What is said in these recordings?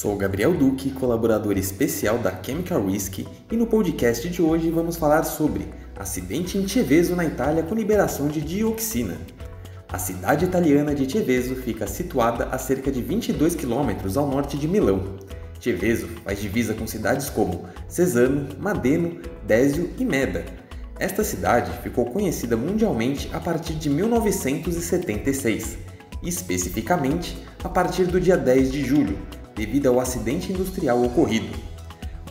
Sou Gabriel Duque, colaborador especial da Chemical Risk, e no podcast de hoje vamos falar sobre acidente em Ceveso, na Itália, com liberação de dioxina. A cidade italiana de Ceveso fica situada a cerca de 22 quilômetros ao norte de Milão. Ceveso faz divisa com cidades como Cesano, Madeno, Désio e Meda. Esta cidade ficou conhecida mundialmente a partir de 1976, especificamente a partir do dia 10 de julho, devido ao acidente industrial ocorrido.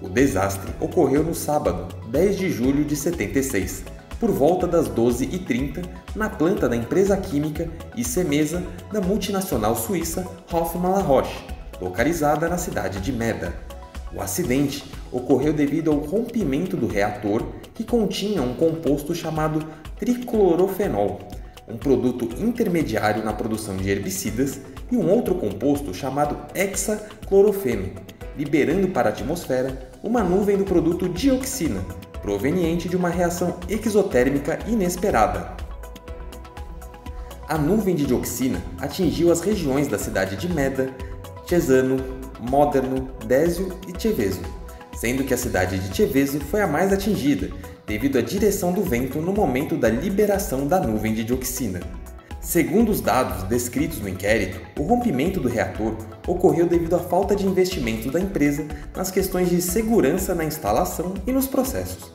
O desastre ocorreu no sábado, 10 de julho de 76, por volta das 12h30, na planta da empresa química e semesa da multinacional suíça Hoffmann La Roche, localizada na cidade de Meda. O acidente ocorreu devido ao rompimento do reator que continha um composto chamado triclorofenol, um produto intermediário na produção de herbicidas, e um outro composto chamado hexaclorofeno, liberando para a atmosfera uma nuvem do produto dioxina, proveniente de uma reação exotérmica inesperada. A nuvem de dioxina atingiu as regiões da cidade de Meda, Cesano, Moderno, Désio e Ceveso, sendo que a cidade de Ceveso foi a mais atingida, devido à direção do vento no momento da liberação da nuvem de dioxina. Segundo os dados descritos no inquérito, o rompimento do reator ocorreu devido à falta de investimento da empresa nas questões de segurança na instalação e nos processos.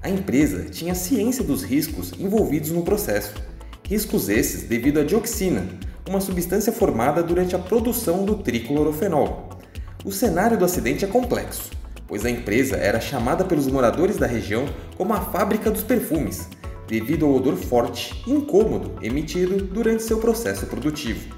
A empresa tinha ciência dos riscos envolvidos no processo, riscos esses devido à dioxina, uma substância formada durante a produção do triclorofenol. O cenário do acidente é complexo, pois a empresa era chamada pelos moradores da região como a fábrica dos perfumes, devido ao odor forte e incômodo emitido durante seu processo produtivo.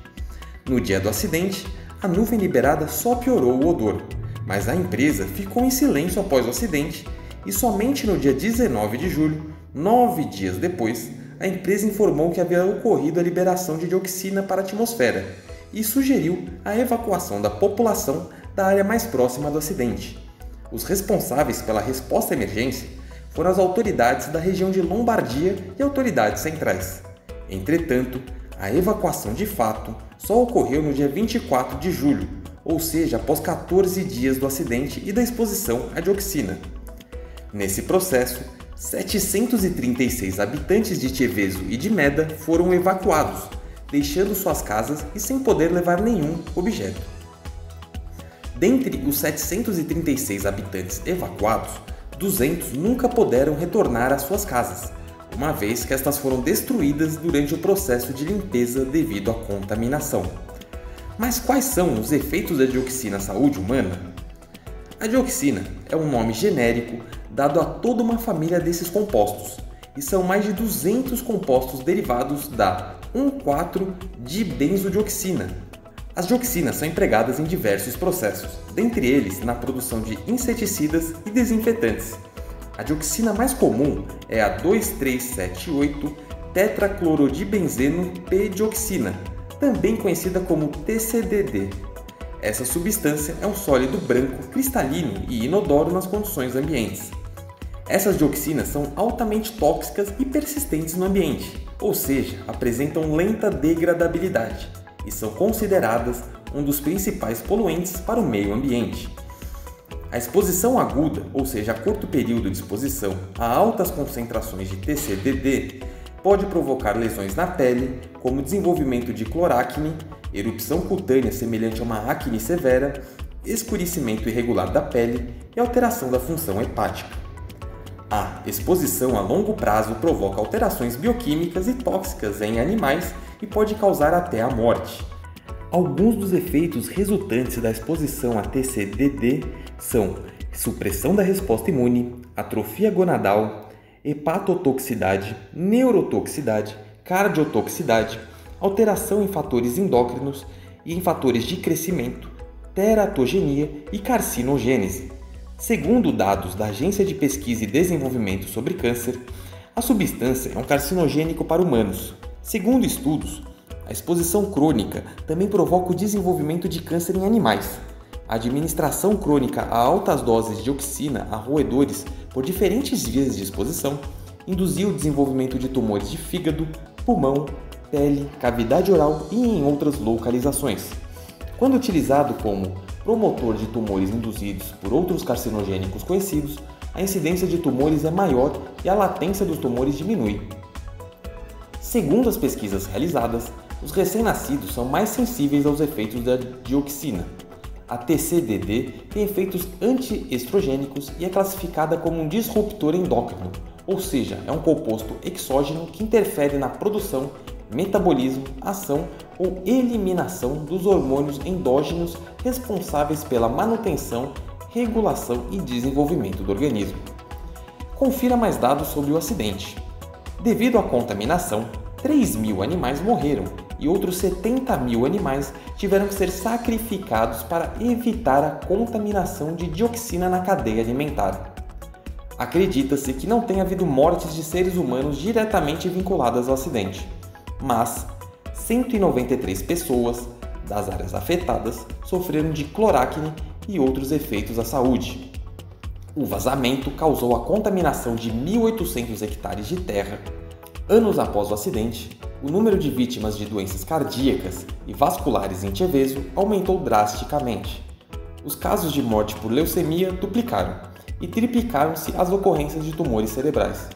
No dia do acidente, a nuvem liberada só piorou o odor, mas a empresa ficou em silêncio após o acidente e somente no dia 19 de julho, nove dias depois, a empresa informou que havia ocorrido a liberação de dioxina para a atmosfera e sugeriu a evacuação da população da área mais próxima do acidente. Os responsáveis pela resposta à emergência foram as autoridades da região de Lombardia e autoridades centrais. Entretanto, a evacuação de fato só ocorreu no dia 24 de julho, ou seja, após 14 dias do acidente e da exposição à dioxina. Nesse processo, 736 habitantes de Cheveso e de Meda foram evacuados, deixando suas casas e sem poder levar nenhum objeto. Dentre os 736 habitantes evacuados, 200 nunca puderam retornar às suas casas, uma vez que estas foram destruídas durante o processo de limpeza devido à contaminação. Mas quais são os efeitos da dioxina na saúde humana? A dioxina é um nome genérico dado a toda uma família desses compostos, e são mais de 200 compostos derivados da 1,4-dibenzodioxina. As dioxinas são empregadas em diversos processos, dentre eles na produção de inseticidas e desinfetantes. A dioxina mais comum é a 2378 tetraclorodibenzeno P-dioxina, também conhecida como TCDD. Essa substância é um sólido branco, cristalino e inodoro nas condições ambientes. Essas dioxinas são altamente tóxicas e persistentes no ambiente, ou seja, apresentam lenta degradabilidade e são consideradas um dos principais poluentes para o meio ambiente. A exposição aguda, ou seja, a curto período de exposição a altas concentrações de TCDD, pode provocar lesões na pele, como desenvolvimento de cloracne, erupção cutânea semelhante a uma acne severa, escurecimento irregular da pele e alteração da função hepática. A exposição a longo prazo provoca alterações bioquímicas e tóxicas em animais e pode causar até a morte. Alguns dos efeitos resultantes da exposição a TCDD são supressão da resposta imune, atrofia gonadal, hepatotoxicidade, neurotoxicidade, cardiotoxicidade, alteração em fatores endócrinos e em fatores de crescimento, teratogenia e carcinogênese. Segundo dados da Agência de Pesquisa e Desenvolvimento sobre Câncer, a substância é um carcinogênico para humanos. Segundo estudos, a exposição crônica também provoca o desenvolvimento de câncer em animais. A administração crônica a altas doses de oxina a roedores por diferentes vias de exposição induziu o desenvolvimento de tumores de fígado, pulmão, pele, cavidade oral e em outras localizações. Quando utilizado como promotor de tumores induzidos por outros carcinogênicos conhecidos, a incidência de tumores é maior e a latência dos tumores diminui. Segundo as pesquisas realizadas, os recém-nascidos são mais sensíveis aos efeitos da dioxina. A TCDD tem efeitos antiestrogênicos e é classificada como um disruptor endócrino, ou seja, é um composto exógeno que interfere na produção, metabolismo, ação ou eliminação dos hormônios endógenos responsáveis pela manutenção, regulação e desenvolvimento do organismo. Confira mais dados sobre o acidente. Devido à contaminação, 3 mil animais morreram e outros 70 mil animais tiveram que ser sacrificados para evitar a contaminação de dioxina na cadeia alimentar. Acredita-se que não tenha havido mortes de seres humanos diretamente vinculadas ao acidente, mas 193 pessoas das áreas afetadas sofreram de cloracne e outros efeitos à saúde. O vazamento causou a contaminação de 1.800 hectares de terra. Anos após o acidente, o número de vítimas de doenças cardíacas e vasculares em Teveso aumentou drasticamente. Os casos de morte por leucemia duplicaram e triplicaram-se as ocorrências de tumores cerebrais.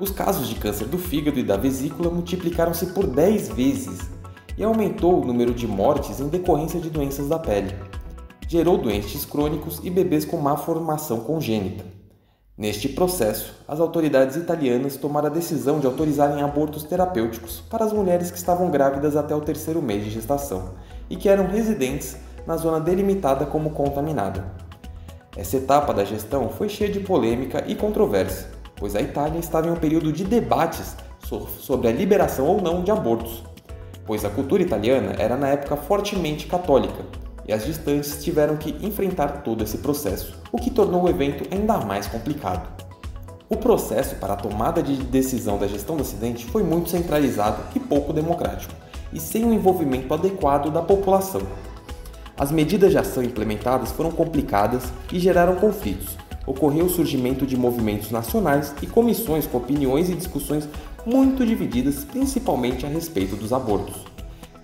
Os casos de câncer do fígado e da vesícula multiplicaram-se por 10 vezes e aumentou o número de mortes em decorrência de doenças da pele. Gerou doentes crônicos e bebês com má formação congênita. Neste processo, as autoridades italianas tomaram a decisão de autorizarem abortos terapêuticos para as mulheres que estavam grávidas até o terceiro mês de gestação e que eram residentes na zona delimitada como contaminada. Essa etapa da gestão foi cheia de polêmica e controvérsia pois a Itália estava em um período de debates sobre a liberação ou não de abortos, pois a cultura italiana era na época fortemente católica e as gestantes tiveram que enfrentar todo esse processo, o que tornou o evento ainda mais complicado. O processo para a tomada de decisão da gestão do acidente foi muito centralizado e pouco democrático, e sem o envolvimento adequado da população. As medidas de ação implementadas foram complicadas e geraram conflitos, ocorreu o surgimento de movimentos nacionais e comissões com opiniões e discussões muito divididas, principalmente a respeito dos abortos.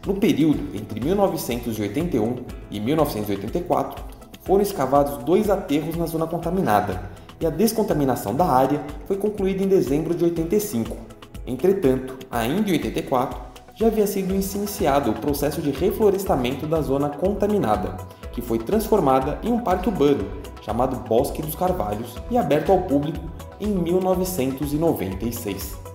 No período entre 1981 e 1984, foram escavados dois aterros na zona contaminada e a descontaminação da área foi concluída em dezembro de 85. Entretanto, ainda em 84, já havia sido iniciado o processo de reflorestamento da zona contaminada, que foi transformada em um parque urbano chamado Bosque dos Carvalhos e aberto ao público em 1996.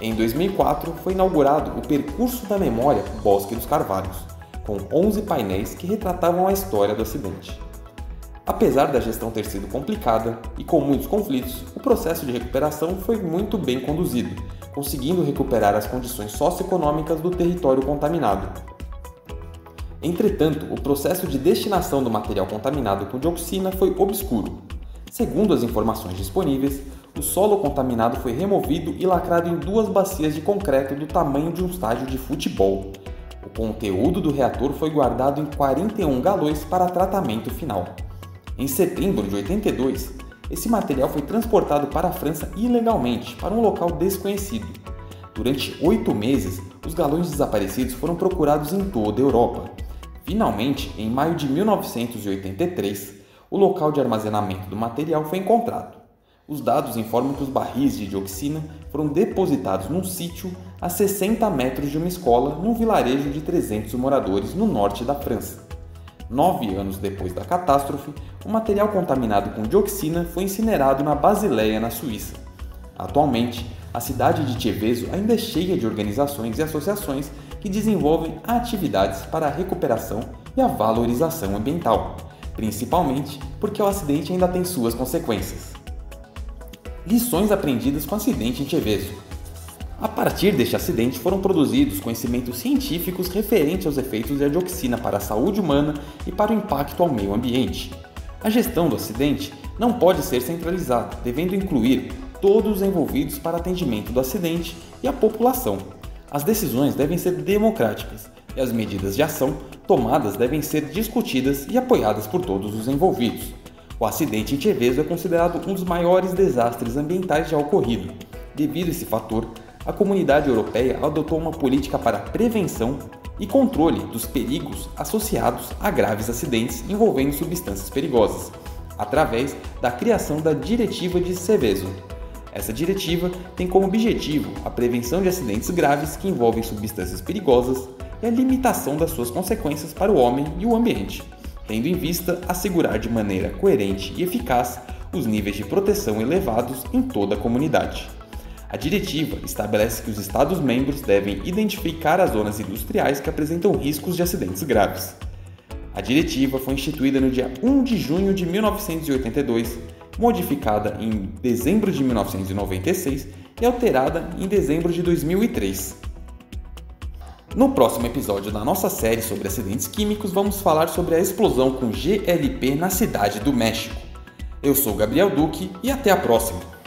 Em 2004 foi inaugurado o Percurso da Memória Bosque dos Carvalhos, com 11 painéis que retratavam a história do acidente. Apesar da gestão ter sido complicada e com muitos conflitos, o processo de recuperação foi muito bem conduzido, conseguindo recuperar as condições socioeconômicas do território contaminado, Entretanto, o processo de destinação do material contaminado com dioxina foi obscuro. Segundo as informações disponíveis, o solo contaminado foi removido e lacrado em duas bacias de concreto do tamanho de um estádio de futebol. O conteúdo do reator foi guardado em 41 galões para tratamento final. Em setembro de 82, esse material foi transportado para a França ilegalmente para um local desconhecido. Durante oito meses, os galões desaparecidos foram procurados em toda a Europa. Finalmente, em maio de 1983, o local de armazenamento do material foi encontrado. Os dados informam que os barris de dioxina foram depositados num sítio a 60 metros de uma escola num vilarejo de 300 moradores no norte da França. Nove anos depois da catástrofe, o material contaminado com dioxina foi incinerado na Basileia, na Suíça. Atualmente, a cidade de Teveso ainda é cheia de organizações e associações que desenvolvem atividades para a recuperação e a valorização ambiental, principalmente porque o acidente ainda tem suas consequências. Lições aprendidas com o acidente em Teveso. A partir deste acidente foram produzidos conhecimentos científicos referentes aos efeitos da dioxina para a saúde humana e para o impacto ao meio ambiente. A gestão do acidente não pode ser centralizada, devendo incluir todos os envolvidos para atendimento do acidente e a população, as decisões devem ser democráticas e as medidas de ação tomadas devem ser discutidas e apoiadas por todos os envolvidos. O acidente em Teveso é considerado um dos maiores desastres ambientais já ocorrido. Devido a esse fator, a comunidade europeia adotou uma política para prevenção, e controle dos perigos associados a graves acidentes envolvendo substâncias perigosas, através da criação da Diretiva de Seveso. Essa diretiva tem como objetivo a prevenção de acidentes graves que envolvem substâncias perigosas e a limitação das suas consequências para o homem e o ambiente, tendo em vista assegurar de maneira coerente e eficaz os níveis de proteção elevados em toda a comunidade. A diretiva estabelece que os Estados-membros devem identificar as zonas industriais que apresentam riscos de acidentes graves. A diretiva foi instituída no dia 1 de junho de 1982, modificada em dezembro de 1996 e alterada em dezembro de 2003. No próximo episódio da nossa série sobre acidentes químicos, vamos falar sobre a explosão com GLP na cidade do México. Eu sou Gabriel Duque e até a próxima!